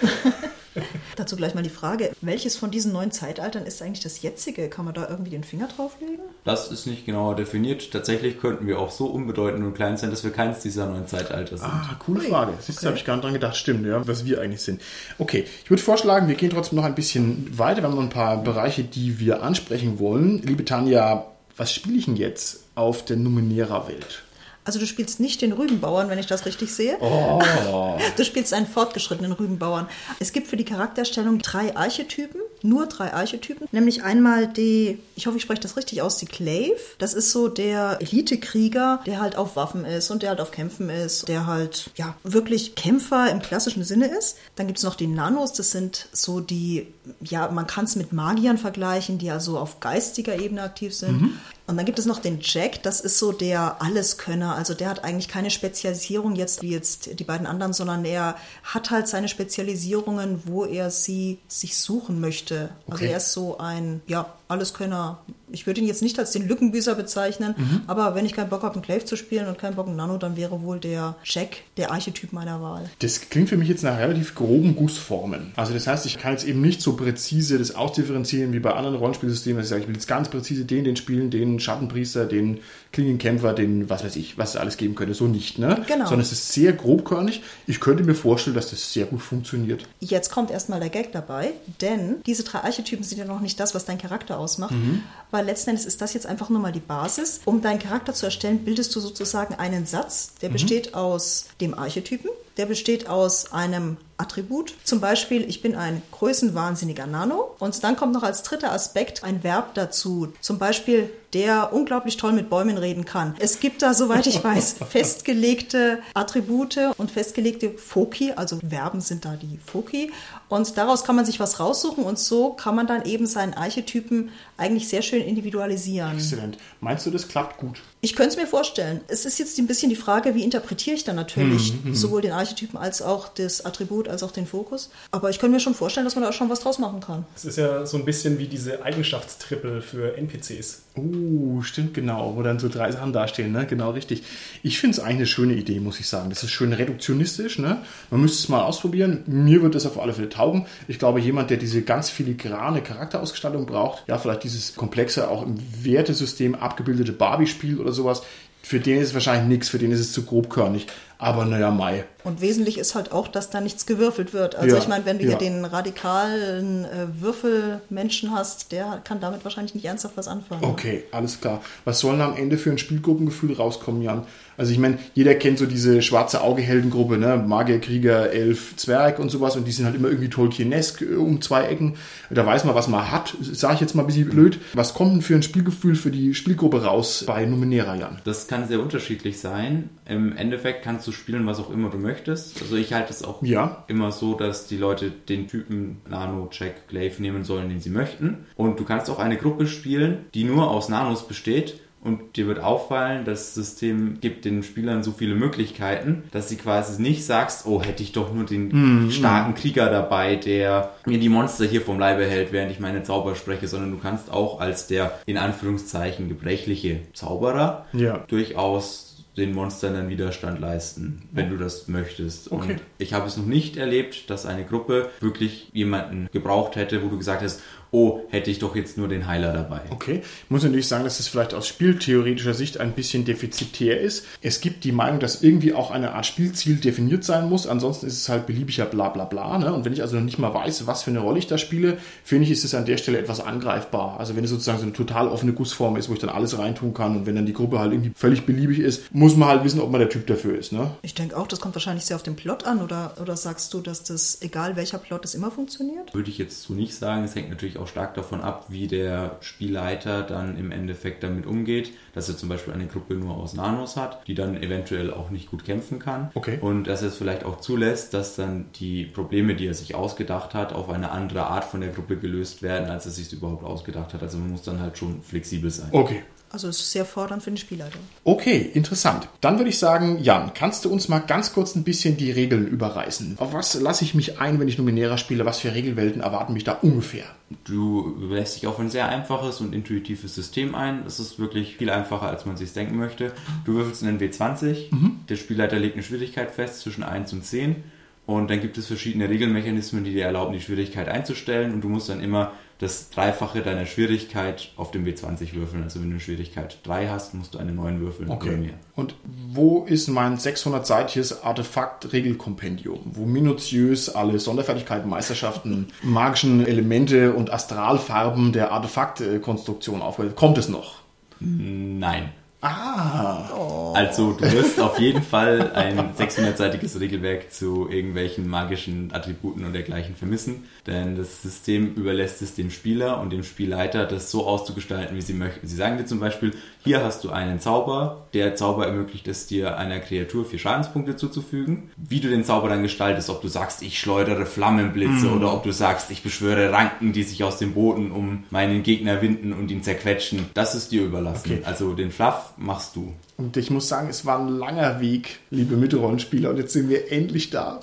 S2: Dazu gleich mal die Frage, welches von diesen neuen Zeitaltern ist eigentlich das jetzige? Kann man da irgendwie den Finger drauflegen?
S4: Das ist nicht genauer definiert. Tatsächlich könnten wir auch so unbedeutend und klein sein, dass wir keins dieser neuen Zeitalter sind.
S1: Ah, coole Frage. Siehst okay. habe ich gar nicht dran gedacht. Stimmt, ja, was wir eigentlich sind. Okay, ich würde vorschlagen, wir gehen trotzdem noch ein bisschen weiter. Wir haben noch ein paar Bereiche, die wir ansprechen wollen. Liebe Tanja, was spiele ich denn jetzt auf der Numenera-Welt?
S2: Also du spielst nicht den Rübenbauern, wenn ich das richtig sehe.
S1: Oh. *laughs*
S2: Du spielst einen fortgeschrittenen Rübenbauern. Es gibt für die Charakterstellung drei Archetypen, nur drei Archetypen. Nämlich einmal die, ich hoffe, ich spreche das richtig aus, die Clave. Das ist so der Elitekrieger, der halt auf Waffen ist und der halt auf Kämpfen ist, der halt, ja, wirklich Kämpfer im klassischen Sinne ist. Dann gibt es noch die Nanos, das sind so die, ja, man kann es mit Magiern vergleichen, die also auf geistiger Ebene aktiv sind. Mhm. Und dann gibt es noch den Jack, das ist so der Alleskönner. Also der hat eigentlich keine Spezialisierung jetzt wie jetzt die beiden anderen, sondern er hat halt seine Spezialisierungen, wo er sie sich suchen möchte. Also okay. er ist so ein, ja, Alleskönner. Ich würde ihn jetzt nicht als den Lückenbüßer bezeichnen, mhm. aber wenn ich keinen Bock habe, einen Clave zu spielen und keinen Bock, einen Nano, dann wäre wohl der Jack der Archetyp meiner Wahl.
S1: Das klingt für mich jetzt nach relativ groben Gussformen. Also das heißt, ich kann jetzt eben nicht so präzise das ausdifferenzieren wie bei anderen Rollenspielsystemen, dass ich sage, ich will jetzt ganz präzise den, den spielen, den Schattenpriester, den Klingenkämpfer, den was weiß ich, was es alles geben könnte. So nicht, ne?
S2: Genau.
S1: Sondern es ist sehr grobkörnig. Ich könnte mir vorstellen, dass das sehr gut funktioniert.
S2: Jetzt kommt erstmal der Gag dabei, denn diese drei Archetypen sind ja noch nicht das, was dein Charakter ausmacht, mhm. weil letzten Endes ist das jetzt einfach nur mal die Basis. Um deinen Charakter zu erstellen, bildest du sozusagen einen Satz, der mhm. besteht aus dem Archetypen, Der besteht aus einem Attribut. Zum Beispiel, ich bin ein größenwahnsinniger Nano. Und dann kommt noch als dritter Aspekt ein Verb dazu. Zum Beispiel, der unglaublich toll mit Bäumen reden kann. Es gibt da, soweit ich weiß, *laughs* festgelegte Attribute und festgelegte Foki, also Verben sind da die Foki. Und daraus kann man sich was raussuchen und so kann man dann eben seinen Archetypen eigentlich sehr schön individualisieren.
S1: Exzellent. Meinst du, das klappt gut?
S2: Ich könnte es mir vorstellen. Es ist jetzt ein bisschen die Frage, wie interpretiere ich dann natürlich
S1: Mhm,
S2: sowohl den Archetypen als auch das Attribut, als auch den Fokus. Aber ich könnte mir schon vorstellen, dass man da auch schon was draus machen kann.
S3: Es ist ja so ein bisschen wie diese Eigenschaftstrippel für NPCs.
S1: Uh, stimmt genau, wo dann so drei Sachen dastehen, ne? Genau richtig. Ich finde es eigentlich eine schöne Idee, muss ich sagen. Das ist schön reduktionistisch, ne? Man müsste es mal ausprobieren. Mir wird das auf alle Fälle taugen. Ich glaube, jemand, der diese ganz filigrane Charakterausgestaltung braucht, ja, vielleicht dieses komplexe, auch im Wertesystem abgebildete Barbie-Spiel oder sowas, für den ist es wahrscheinlich nichts, für den ist es zu grobkörnig. Aber naja, Mai.
S2: Und wesentlich ist halt auch, dass da nichts gewürfelt wird. Also
S1: Ja,
S2: ich meine, wenn du
S1: ja.
S2: hier den radikalen äh, Würfelmenschen hast, der kann damit wahrscheinlich nicht ernsthaft was anfangen.
S1: Okay, alles klar. Was soll denn am Ende für ein Spielgruppengefühl rauskommen, Jan? Also ich meine, jeder kennt so diese schwarze Auge-Heldengruppe, ne? Magier, Krieger, Elf, Zwerg und sowas und die sind halt immer irgendwie Tolkienesk äh, um zwei Ecken. Da weiß man, was man hat, sage ich jetzt mal ein bisschen blöd. Was kommt denn für ein Spielgefühl für die Spielgruppe raus bei Numenera, Jan?
S4: Das kann sehr unterschiedlich sein. Im Endeffekt kannst du spielen, was auch immer du möchtest. Also ich halte es auch
S1: Ja.
S4: immer so, dass die Leute den Typen Nano, Jack, Glaive nehmen sollen, den sie möchten. Und du kannst auch eine Gruppe spielen, die nur aus Nanos besteht. Und dir wird auffallen, das System gibt den Spielern so viele Möglichkeiten, dass sie quasi nicht sagst, oh, hätte ich doch nur den starken Krieger dabei, der mir die Monster hier vom Leibe hält, während ich meine Zauber spreche, sondern du kannst auch als der in Anführungszeichen gebrechliche Zauberer
S1: Ja.
S4: durchaus den Monstern dann Widerstand leisten, wenn du das möchtest.
S1: Okay.
S4: Und ich habe es noch nicht erlebt, dass eine Gruppe wirklich jemanden gebraucht hätte, wo du gesagt hast, oh, hätte ich doch jetzt nur den Heiler dabei.
S1: Okay, ich muss natürlich sagen, dass es vielleicht aus spieltheoretischer Sicht ein bisschen defizitär ist. Es gibt die Meinung, dass irgendwie auch eine Art Spielziel definiert sein muss. Ansonsten ist es halt beliebiger bla bla bla. Ne? Und wenn ich also noch nicht mal weiß, was für eine Rolle ich da spiele, finde ich, ist es an der Stelle etwas angreifbar. Also wenn es sozusagen so eine total offene Gussform ist, wo ich dann alles reintun kann und wenn dann die Gruppe halt irgendwie völlig beliebig ist, muss man halt wissen, ob man der Typ dafür ist. Ne?
S2: Ich denke auch, das kommt wahrscheinlich sehr auf den Plot an. Oder, oder sagst du, dass das, egal welcher Plot, das immer funktioniert?
S4: Würde ich jetzt so nicht sagen. Es hängt natürlich auch stark davon ab, wie der Spielleiter dann im Endeffekt damit umgeht, dass er zum Beispiel eine Gruppe nur aus Nanos hat, die dann eventuell auch nicht gut kämpfen kann.
S1: Okay.
S4: Und dass er es vielleicht auch zulässt, dass dann die Probleme, die er sich ausgedacht hat, auf eine andere Art von der Gruppe gelöst werden, als er sich überhaupt ausgedacht hat. Also man muss dann halt schon flexibel sein.
S1: Okay.
S2: Also es ist sehr fordernd für den Spielleiter.
S1: Okay, interessant. Dann würde ich sagen, Jan, kannst du uns mal ganz kurz ein bisschen die Regeln überreißen? Auf was lasse ich mich ein, wenn ich Numenera spiele? Was für Regelwelten erwarten mich da ungefähr?
S4: Du lässt dich auf ein sehr einfaches und intuitives System ein. Das ist wirklich viel einfacher, als man sich denken möchte. Du würfelst einen W20. Der Spielleiter legt eine Schwierigkeit fest zwischen 1 und 10. Und dann gibt es verschiedene Regelmechanismen, die dir erlauben, die Schwierigkeit einzustellen. Und du musst dann immer das Dreifache deiner Schwierigkeit auf dem W20 würfeln. Also wenn du eine Schwierigkeit 3 hast, musst du eine 9 würfeln oder mehr.
S1: Und wo ist mein 600-seitiges Artefakt-Regelkompendium, wo minutiös alle Sonderfertigkeiten, Meisterschaften, *laughs* magischen Elemente und Astralfarben der Artefaktkonstruktion aufgelistet? Kommt es noch?
S4: Nein.
S1: Ah,
S4: Also du wirst auf jeden Fall ein 600-seitiges Regelwerk zu irgendwelchen magischen Attributen und dergleichen vermissen, denn das System überlässt es dem Spieler und dem Spielleiter, das so auszugestalten, wie sie möchten. Sie sagen dir zum Beispiel, hier hast du einen Zauber, der Zauber ermöglicht es dir, einer Kreatur vier Schadenspunkte zuzufügen. Wie du den Zauber dann gestaltest, ob du sagst, ich schleudere Flammenblitze oder ob du sagst, ich beschwöre Ranken, die sich aus dem Boden um meinen Gegner winden und ihn zerquetschen, das ist dir überlassen.
S1: Okay.
S4: Also den Fluff machst du.
S1: und ich muss sagen, es war ein langer Weg, liebe Mittelrollenspieler, und jetzt sind wir endlich da.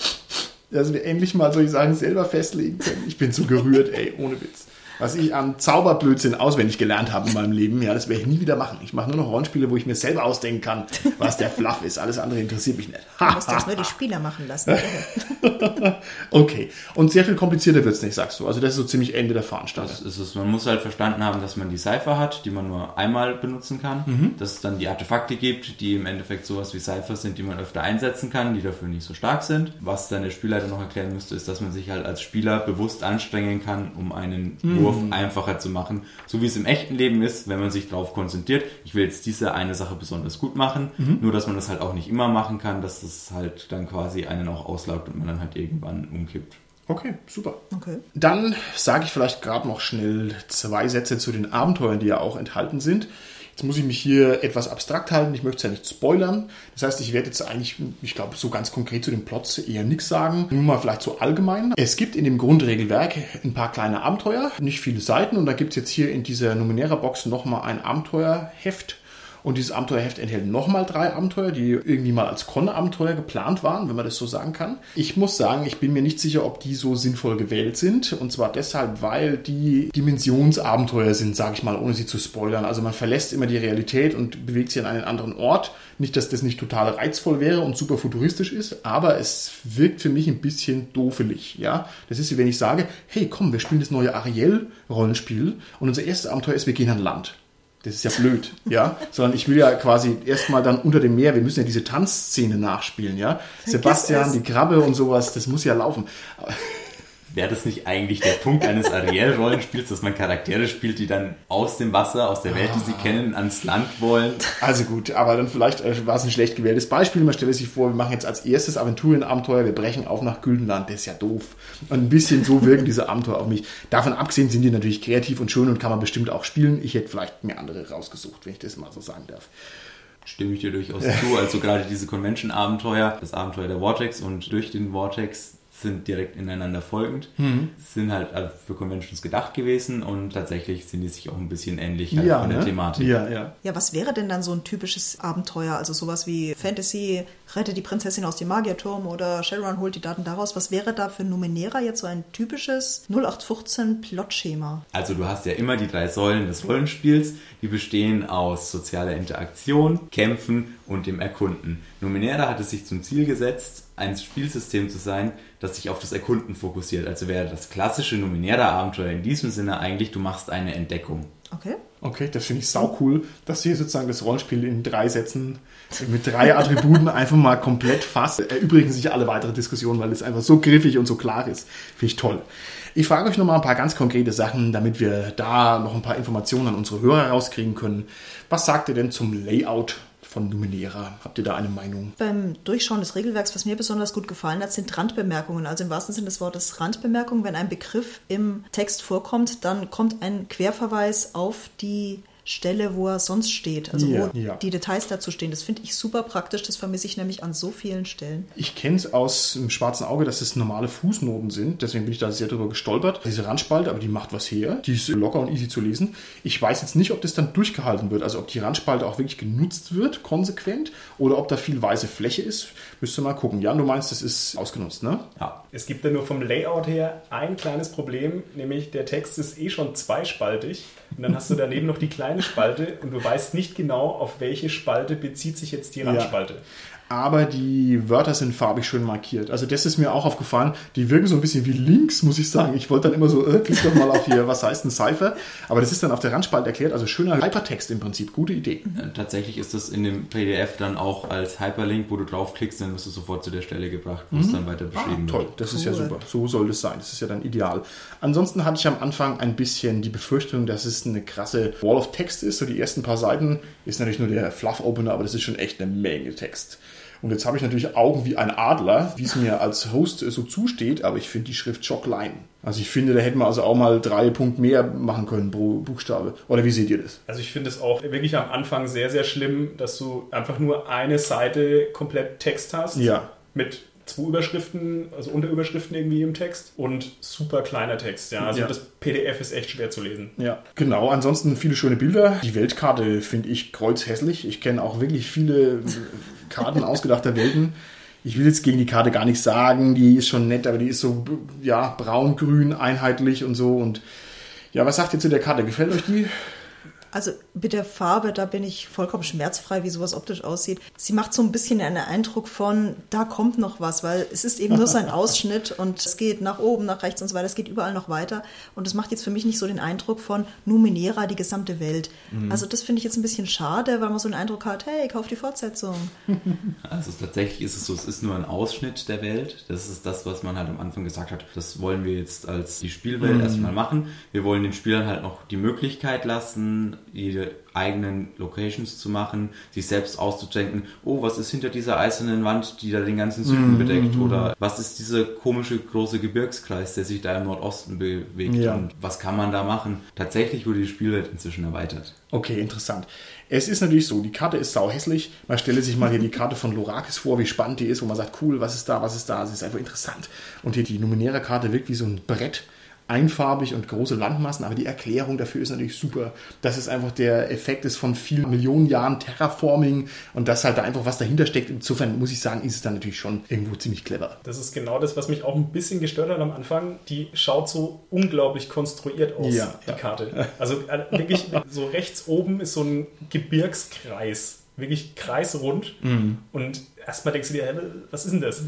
S1: Dass wir endlich mal, soll ich sagen, selber festlegen können. Ich bin so gerührt, ey, ohne Witz. Was ich an Zauberblödsinn auswendig gelernt habe in meinem Leben, ja, das werde ich nie wieder machen. Ich mache nur noch Rollenspiele, wo ich mir selber ausdenken kann, was der Fluff ist. Alles andere interessiert mich nicht.
S2: Du musst das nur die Spieler machen lassen. *laughs*
S1: Okay. Und sehr viel komplizierter wird es nicht, sagst du. Also das ist so ziemlich Ende der Veranstaltung.
S4: Das ist es. Man muss halt verstanden haben, dass man die Cypher hat, die man nur einmal benutzen kann. Dass es dann die Artefakte gibt, die im Endeffekt sowas wie Cypher sind, die man öfter einsetzen kann, die dafür nicht so stark sind. Was dann der Spielleiter noch erklären müsste, ist, dass man sich halt als Spieler bewusst anstrengen kann, um einen Wurf Entwurf einfacher zu machen. So wie es im echten Leben ist, wenn man sich darauf konzentriert, ich will jetzt diese eine Sache besonders gut machen, nur dass man das halt auch nicht immer machen kann, dass das halt dann quasi einen auch auslaugt und man dann halt irgendwann umkippt.
S1: Okay, super.
S2: Okay.
S1: Dann sage ich vielleicht gerade noch schnell zwei Sätze zu den Abenteuern, die ja auch enthalten sind. Jetzt muss ich mich hier etwas abstrakt halten, ich möchte es ja nicht spoilern. Das heißt, ich werde jetzt eigentlich, ich glaube, so ganz konkret zu den Plots eher nichts sagen. Nur mal vielleicht so allgemein. Es gibt in dem Grundregelwerk ein paar kleine Abenteuer, nicht viele Seiten. Und da gibt es jetzt hier in dieser Numenera-Box nochmal ein Abenteuerheft. Und dieses Abenteuerheft enthält nochmal drei Abenteuer, die irgendwie mal als Con-Abenteuer geplant waren, wenn man das so sagen kann. Ich muss sagen, ich bin mir nicht sicher, ob die so sinnvoll gewählt sind. Und zwar deshalb, weil die Dimensionsabenteuer sind, sage ich mal, ohne sie zu spoilern. Also man verlässt immer die Realität und bewegt sich an einen anderen Ort. Nicht, dass das nicht total reizvoll wäre und super futuristisch ist, aber es wirkt für mich ein bisschen dofelig. Ja? Das ist wie wenn ich sage, hey komm, wir spielen das neue Ariel-Rollenspiel und unser erstes Abenteuer ist, wir gehen an Land. Das ist ja blöd, ja. Sondern ich will ja quasi erstmal dann unter dem Meer, wir müssen ja diese Tanzszene nachspielen, ja. Sebastian,
S2: es.
S1: die Krabbe und sowas, das muss ja laufen.
S4: Wäre das nicht eigentlich der Punkt eines Ariel-Rollenspiels, dass man Charaktere spielt, die dann aus dem Wasser, aus der Welt, die sie kennen, ans Land wollen?
S1: Also gut, aber dann vielleicht äh, war es ein schlecht gewähltes Beispiel. Man stelle sich vor, wir machen jetzt als erstes Aventurien-Abenteuer, wir brechen auf nach Güldenland. Das ist ja doof. Und ein bisschen so wirken diese Abenteuer auf mich. Davon abgesehen sind die natürlich kreativ und schön und kann man bestimmt auch spielen. Ich hätte vielleicht mir andere rausgesucht, wenn ich das mal so sagen darf.
S4: Stimme ich dir durchaus zu. Also gerade diese Convention-Abenteuer, das Abenteuer der Vortex und durch den Vortex sind direkt ineinander folgend, sind halt äh, für Conventions gedacht gewesen und tatsächlich sind die sich auch ein bisschen ähnlich halt von der
S1: ne?
S4: Thematik.
S1: Ja, ja.
S2: Ja, was wäre denn dann so ein typisches Abenteuer? Also sowas wie Fantasy, rette die Prinzessin aus dem Magierturm oder Shadowrun holt die Daten daraus. Was wäre da für Numenera jetzt so ein typisches 0815 Plotschema?
S4: Also du hast ja immer die drei Säulen des Rollenspiels, die bestehen aus sozialer Interaktion, Kämpfen und dem Erkunden. Numenera hat es sich zum Ziel gesetzt, ein Spielsystem zu sein, das sich auf das Erkunden fokussiert. Also wäre das klassische Numenera-Abenteuer in diesem Sinne eigentlich, du machst eine Entdeckung.
S2: Okay.
S1: Okay, das finde ich sau cool, dass sie sozusagen das Rollenspiel in drei Sätzen mit drei Attributen *laughs* einfach mal komplett fasst. Erübrigen sich alle weitere Diskussionen, weil es einfach so griffig und so klar ist. Finde ich toll. Ich frage euch noch mal ein paar ganz konkrete Sachen, damit wir da noch ein paar Informationen an unsere Hörer rauskriegen können. Was sagt ihr denn zum Layout von Numenera? Habt ihr da eine Meinung?
S2: Beim Durchschauen des Regelwerks, was mir besonders gut gefallen hat, sind Randbemerkungen. Also im wahrsten Sinne des Wortes Randbemerkungen. Wenn ein Begriff im Text vorkommt, dann kommt ein Querverweis auf die Stelle, wo er sonst steht, also
S1: Ja,
S2: wo
S1: ja.
S2: die Details dazu stehen. Das finde ich super praktisch, das vermisse ich nämlich an so vielen Stellen.
S1: Ich kenne es aus dem schwarzen Auge, dass es normale Fußnoten sind. Deswegen bin ich da sehr drüber gestolpert. Diese Randspalte, aber die macht was her. Die ist locker und easy zu lesen. Ich weiß jetzt nicht, ob das dann durchgehalten wird. Also ob die Randspalte auch wirklich genutzt wird, konsequent, oder ob da viel weiße Fläche ist. Müsst ihr mal gucken. Jan, du meinst, das ist ausgenutzt, ne?
S4: Ja.
S3: Es gibt da nur vom Layout her ein kleines Problem, nämlich der Text ist eh schon zweispaltig und dann hast du daneben noch die kleine Spalte und du weißt nicht genau, auf welche Spalte bezieht sich jetzt die Randspalte.
S1: Aber die Wörter sind farbig schön markiert. Also das ist mir auch aufgefallen. Die wirken so ein bisschen wie Links, muss ich sagen. Ich wollte dann immer so, äh, klick doch mal auf hier, was heißt ein Cypher? Aber das ist dann auf der Randspalte erklärt. Also schöner Hypertext im Prinzip. Gute Idee.
S4: Tatsächlich ist das in dem PDF dann auch als Hyperlink, wo du draufklickst, dann wirst du sofort zu der Stelle gebracht, wo es dann weiter beschrieben
S1: Toll,
S4: wird.
S1: das ist ja
S2: Cool.
S1: super. So soll es sein. Das ist ja dann ideal. Ansonsten hatte ich am Anfang ein bisschen die Befürchtung, dass es eine krasse Wall of Text ist. So die ersten paar Seiten ist natürlich nur der Fluff-Opener, aber das ist schon echt eine Menge Text. Und jetzt habe ich natürlich Augen wie ein Adler, wie es mir als Host so zusteht, aber ich finde die Schrift schocklein. Also ich finde, da hätten wir also auch mal drei Punkte mehr machen können pro Buchstabe. Oder wie seht ihr das?
S3: Also ich finde es auch wirklich am Anfang sehr, sehr schlimm, dass du einfach nur eine Seite komplett Text hast.
S1: Ja.
S3: Mit zwei Überschriften, also Unterüberschriften irgendwie im Text und super kleiner Text. Ja, also
S1: Ja.
S3: das PDF ist echt schwer zu lesen.
S1: Ja, genau. Ansonsten viele schöne Bilder. Die Weltkarte finde ich kreuzhässlich. Ich kenne auch wirklich viele Karten ausgedachter Welten. Ich will jetzt gegen die Karte gar nicht sagen, die ist schon nett, aber die ist so ja braun, grün, einheitlich und so. Und ja, was sagt ihr zu der Karte? Gefällt euch die?
S2: Also mit der Farbe, da bin ich vollkommen schmerzfrei, wie sowas optisch aussieht. Sie macht so ein bisschen einen Eindruck von, da kommt noch was, weil es ist eben nur so ein *laughs* Ausschnitt und es geht nach oben, nach rechts und so weiter, es geht überall noch weiter. Und es macht jetzt für mich nicht so den Eindruck von Numenera, die gesamte Welt. Mhm. Also das finde ich jetzt ein bisschen schade, weil man so den Eindruck hat, hey, kauf die Fortsetzung. *laughs*
S4: Also tatsächlich ist es so, es ist nur ein Ausschnitt der Welt. Das ist das, was man halt am Anfang gesagt hat. Das wollen wir jetzt als die Spielwelt mhm. erstmal machen. Wir wollen den Spielern halt noch die Möglichkeit lassen, ihre eigenen Locations zu machen, sich selbst auszudenken, oh, was ist hinter dieser eisernen Wand, die da den ganzen Süden mhm. bedeckt? Oder was ist dieser komische große Gebirgskreis, der sich da im Nordosten bewegt? Ja. Und was kann man da machen? Tatsächlich wurde die Spielwelt inzwischen erweitert.
S1: Okay, interessant. Es ist natürlich so, die Karte ist sau hässlich. Man stelle sich mal hier die Karte von Lorakis vor, wie spannend die ist, wo man sagt, cool, was ist da, was ist da. Es ist einfach interessant. Und hier die numenäre Karte wirkt wie so ein Brett einfarbig und große Landmassen, aber die Erklärung dafür ist natürlich super, dass es einfach der Effekt ist von vielen Millionen Jahren Terraforming und dass halt da einfach was dahinter steckt. Insofern muss ich sagen, ist es dann natürlich schon irgendwo ziemlich clever.
S3: Das ist genau das, was mich auch ein bisschen gestört hat am Anfang. Die schaut so unglaublich konstruiert aus, ja, die ja. Karte. Also äh, wirklich *laughs* so rechts oben ist so ein Gebirgskreis wirklich kreisrund mhm. und erstmal denkst du dir, was ist denn das?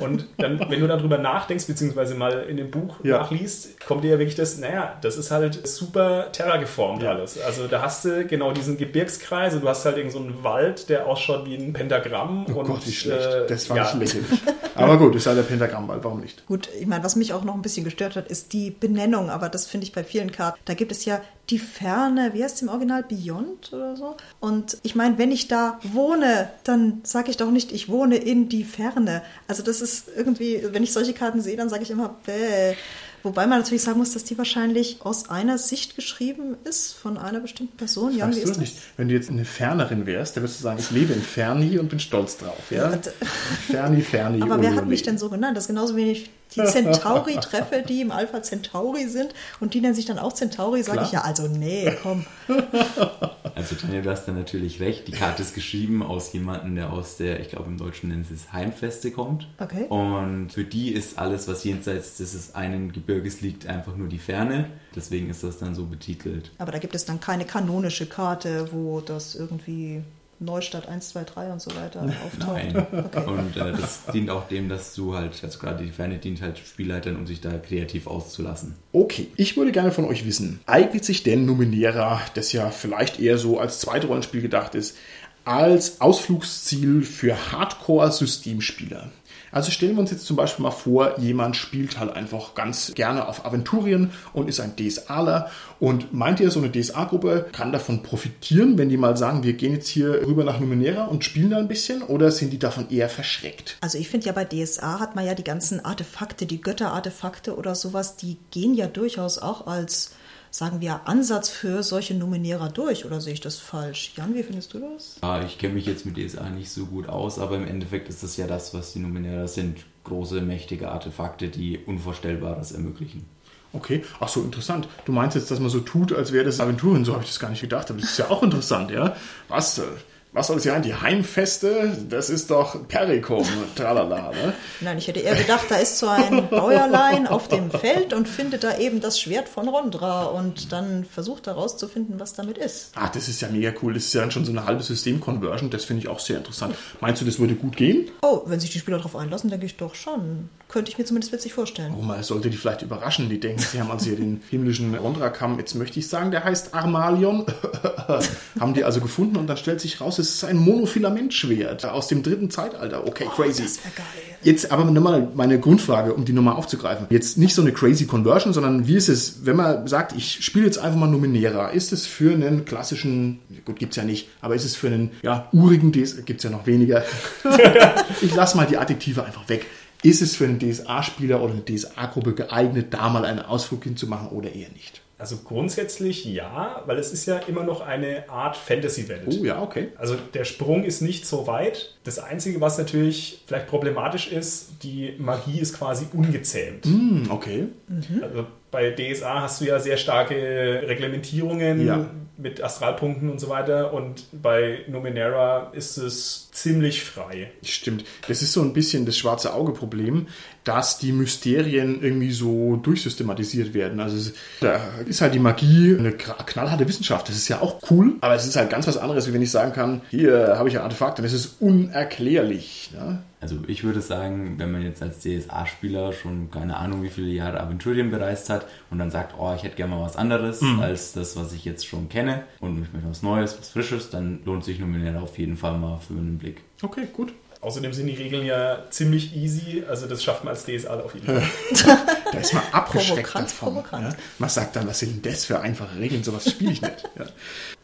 S3: Und dann, wenn du darüber nachdenkst, beziehungsweise mal in dem Buch ja. nachliest, kommt dir ja wirklich das, naja, das ist halt super terrageformt ja. alles. Also da hast du genau diesen Gebirgskreis und du hast halt irgend so einen Wald, der ausschaut wie ein Pentagramm.
S1: Oh
S3: und,
S1: Gott, wie schlecht. Äh, das war ja. nicht lächerlich. *laughs* Aber gut, ist halt der Pentagrammwald, warum nicht?
S2: Gut, ich meine, was mich auch noch ein bisschen gestört hat, ist die Benennung, aber das finde ich bei vielen Karten. Da gibt es ja die Ferne, wie heißt es im Original, Beyond oder so. Und ich meine, wenn ich da wohne, dann sage ich doch nicht, ich wohne in die Ferne. Also das ist irgendwie, wenn ich solche Karten sehe, dann sage ich immer, bäh. Wobei man natürlich sagen muss, dass die wahrscheinlich aus einer Sicht geschrieben ist, von einer bestimmten Person.
S1: Jan, wie ist das? Nicht. Wenn du jetzt eine Fernerin wärst, dann würdest du sagen, ich lebe in Ferni und bin stolz drauf. Ja? Ferni, Ferni.
S2: Aber wer hat mich denn so genannt? Das ist genauso wenig die Centauri treffe, die im Alpha Centauri sind und die nennen sich dann auch Centauri, sage ich ja, also nee, komm. *laughs*
S4: Also Tanja, du hast da natürlich recht. Die Karte ist geschrieben aus jemandem, der aus der, ich glaube im Deutschen nennen sie es Heimfeste kommt.
S2: Okay.
S4: Und für die ist alles, was jenseits dieses einen Gebirges liegt, einfach nur die Ferne. Deswegen ist das dann so betitelt.
S2: Aber da gibt es dann keine kanonische Karte, wo das irgendwie Neustadt 1, 2, 3 und so weiter auftaucht.
S4: Nein. *laughs* Okay. Und äh, das dient auch dem, dass du halt, also gerade die Ferne dient halt Spielleitern, um sich da kreativ auszulassen.
S1: Okay, ich würde gerne von euch wissen, eignet sich denn Numenera, das ja vielleicht eher so als Zweitrollenspiel gedacht ist, als Ausflugsziel für Hardcore-Systemspieler? Also stellen wir uns jetzt zum Beispiel mal vor, jemand spielt halt einfach ganz gerne auf Aventurien und ist ein DSAler und meint ihr, so eine DSA-Gruppe kann davon profitieren, wenn die mal sagen, wir gehen jetzt hier rüber nach Numenera und spielen da ein bisschen oder sind die davon eher verschreckt?
S2: Also ich finde ja bei DSA hat man ja die ganzen Artefakte, die Götterartefakte oder sowas, die gehen ja durchaus auch als sagen wir, Ansatz für solche Nominierer durch oder sehe ich das falsch? Jan, wie findest du das?
S4: Ja, ich kenne mich jetzt mit DSA nicht so gut aus, aber im Endeffekt ist das ja das, was die Nominierer sind. Große, mächtige Artefakte, die Unvorstellbares ermöglichen.
S1: Okay, ach so, interessant. Du meinst jetzt, dass man so tut, als wäre das Aventuren, so habe ich das gar nicht gedacht, aber das ist ja auch interessant, ja? Was? Was soll es sein? Die Heimfeste? Das ist doch Perikum, tralala, ne?
S2: Nein, ich hätte eher gedacht, da ist so ein Bäuerlein auf dem Feld und findet da eben das Schwert von Rondra und dann versucht herauszufinden, was damit ist.
S1: Ah, das ist ja mega cool. Das ist ja schon so eine halbe System-Conversion. Das finde ich auch sehr interessant. Meinst du, das würde gut gehen?
S2: Oh, wenn sich die Spieler darauf einlassen, denke ich doch schon. Könnte ich mir zumindest witzig vorstellen.
S1: Oh, man sollte die vielleicht überraschen. Die denken, sie haben also hier den himmlischen Rondra-Kamm. Jetzt möchte ich sagen, der heißt Armalion. *laughs* haben die also gefunden und dann stellt sich raus, es ist ein Monofilamentschwert aus dem dritten Zeitalter. Okay, oh, crazy. Das geil. Jetzt aber nochmal meine Grundfrage, um die Nummer aufzugreifen. Jetzt nicht so eine crazy Conversion, sondern wie ist es, wenn man sagt, ich spiele jetzt einfach mal Numenera, ist es für einen klassischen, gut, gibt's ja nicht, aber ist es für einen, ja, urigen DS, gibt's ja noch weniger. *laughs* ich lasse mal die Adjektive einfach weg. Ist es für einen DSA-Spieler oder eine DSA-Gruppe geeignet, da mal einen Ausflug hinzumachen oder eher nicht?
S3: Also grundsätzlich ja, weil es ist ja immer noch eine Art Fantasy-Welt.
S1: Oh ja, okay.
S3: Also der Sprung ist nicht so weit. Das Einzige, was natürlich vielleicht problematisch ist, die Magie ist quasi ungezähmt.
S1: Mm, okay.
S3: Mhm. Also bei DSA hast du ja sehr starke Reglementierungen. Ja mit Astralpunkten und so weiter. Und bei Numenera ist es ziemlich frei.
S1: Stimmt. Das ist so ein bisschen das schwarze Auge-Problem, dass die Mysterien irgendwie so durchsystematisiert werden. Also es, da ist halt die Magie eine knallharte Wissenschaft. Das ist ja auch cool, aber es ist halt ganz was anderes, wie wenn ich sagen kann, hier habe ich ein Artefakt und es ist unerklärlich. Ne?
S4: Also ich würde sagen, wenn man jetzt als DSA-Spieler schon keine Ahnung wie viele Jahre Aventurien bereist hat und dann sagt, oh, ich hätte gerne mal was anderes mhm. als das, was ich jetzt schon kenne und ich möchte was Neues, was Frisches, dann lohnt sich Nominell auf jeden Fall mal für einen Blick.
S1: Okay, gut.
S3: Außerdem sind die Regeln ja ziemlich easy, also das schafft man als DSA auf jeden Fall. *laughs*
S1: da ist man abgeschreckt davon. Ja? Man sagt dann, was sind denn das für einfache Regeln, sowas spiele ich nicht. Ja.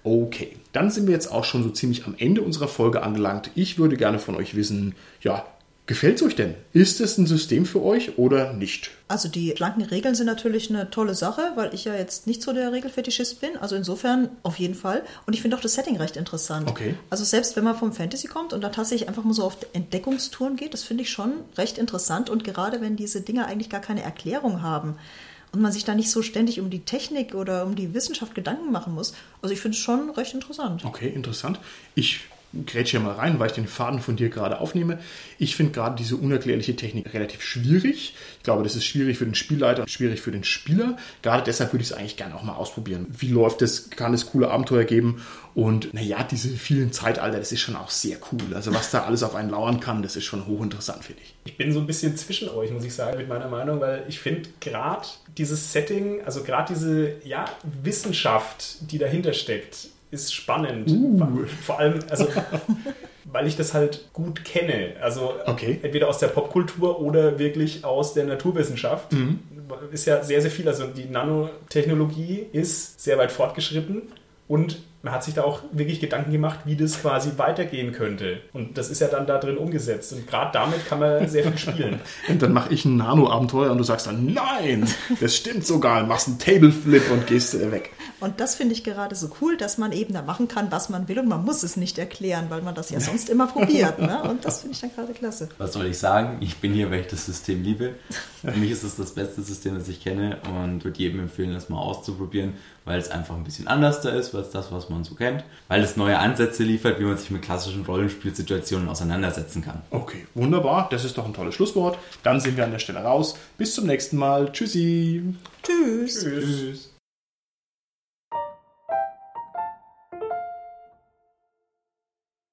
S1: Okay, dann sind wir jetzt auch schon so ziemlich am Ende unserer Folge angelangt. Ich würde gerne von euch wissen, ja, gefällt es euch denn? Ist es ein System für euch oder nicht?
S2: Also die schlanken Regeln sind natürlich eine tolle Sache, weil ich ja jetzt nicht so der Regelfetischist bin. Also insofern auf jeden Fall. Und ich finde auch das Setting recht interessant.
S1: Okay.
S2: Also selbst wenn man vom Fantasy kommt und dann tatsächlich einfach mal so auf Entdeckungstouren geht, das finde ich schon recht interessant. Und gerade wenn diese Dinge eigentlich gar keine Erklärung haben, und man sich da nicht so ständig um die Technik oder um die Wissenschaft Gedanken machen muss. Also ich finde es schon recht interessant.
S1: Okay, interessant. Ich grätsche mal rein, weil ich den Faden von dir gerade aufnehme. Ich finde gerade diese unerklärliche Technik relativ schwierig. Ich glaube, das ist schwierig für den Spielleiter und schwierig für den Spieler. Gerade deshalb würde ich es eigentlich gerne auch mal ausprobieren. Wie läuft es? Kann es coole Abenteuer geben? Und naja, diese vielen Zeitalter, das ist schon auch sehr cool. Also was da alles auf einen lauern kann, das ist schon hochinteressant, finde ich.
S3: Ich bin so ein bisschen zwischen euch, muss ich sagen, mit meiner Meinung, weil ich finde gerade dieses Setting, also gerade diese ja, Wissenschaft, die dahinter steckt, ist spannend. Uh. Vor allem, also, *laughs* weil ich das halt gut kenne. Also
S1: okay.
S3: entweder aus der Popkultur oder wirklich aus der Naturwissenschaft. Mhm. Ist ja sehr, sehr viel. Also die Nanotechnologie ist sehr weit fortgeschritten und man hat sich da auch wirklich Gedanken gemacht, wie das quasi weitergehen könnte. Und das ist ja dann da drin umgesetzt. Und gerade damit kann man sehr viel spielen. *laughs*
S1: und dann mache ich ein Nano-Abenteuer und du sagst dann, nein, das stimmt sogar. Machst einen Tableflip und gehst äh, weg.
S2: Und das finde ich gerade so cool, dass man eben da machen kann, was man will und man muss es nicht erklären, weil man das ja sonst immer probiert. Ne? Und das finde ich dann gerade klasse.
S4: Was soll ich sagen? Ich bin hier, weil ich das System liebe. Für mich ist es das beste System, das ich kenne und würde jedem empfehlen, das mal auszuprobieren weil es einfach ein bisschen anders da ist als das, was man so kennt, weil es neue Ansätze liefert, wie man sich mit klassischen Rollenspielsituationen auseinandersetzen kann.
S1: Okay, wunderbar. Das ist doch ein tolles Schlusswort. Dann sind wir an der Stelle raus. Bis zum nächsten Mal. Tschüssi.
S2: Tschüss.
S3: Tschüss. Tschüss.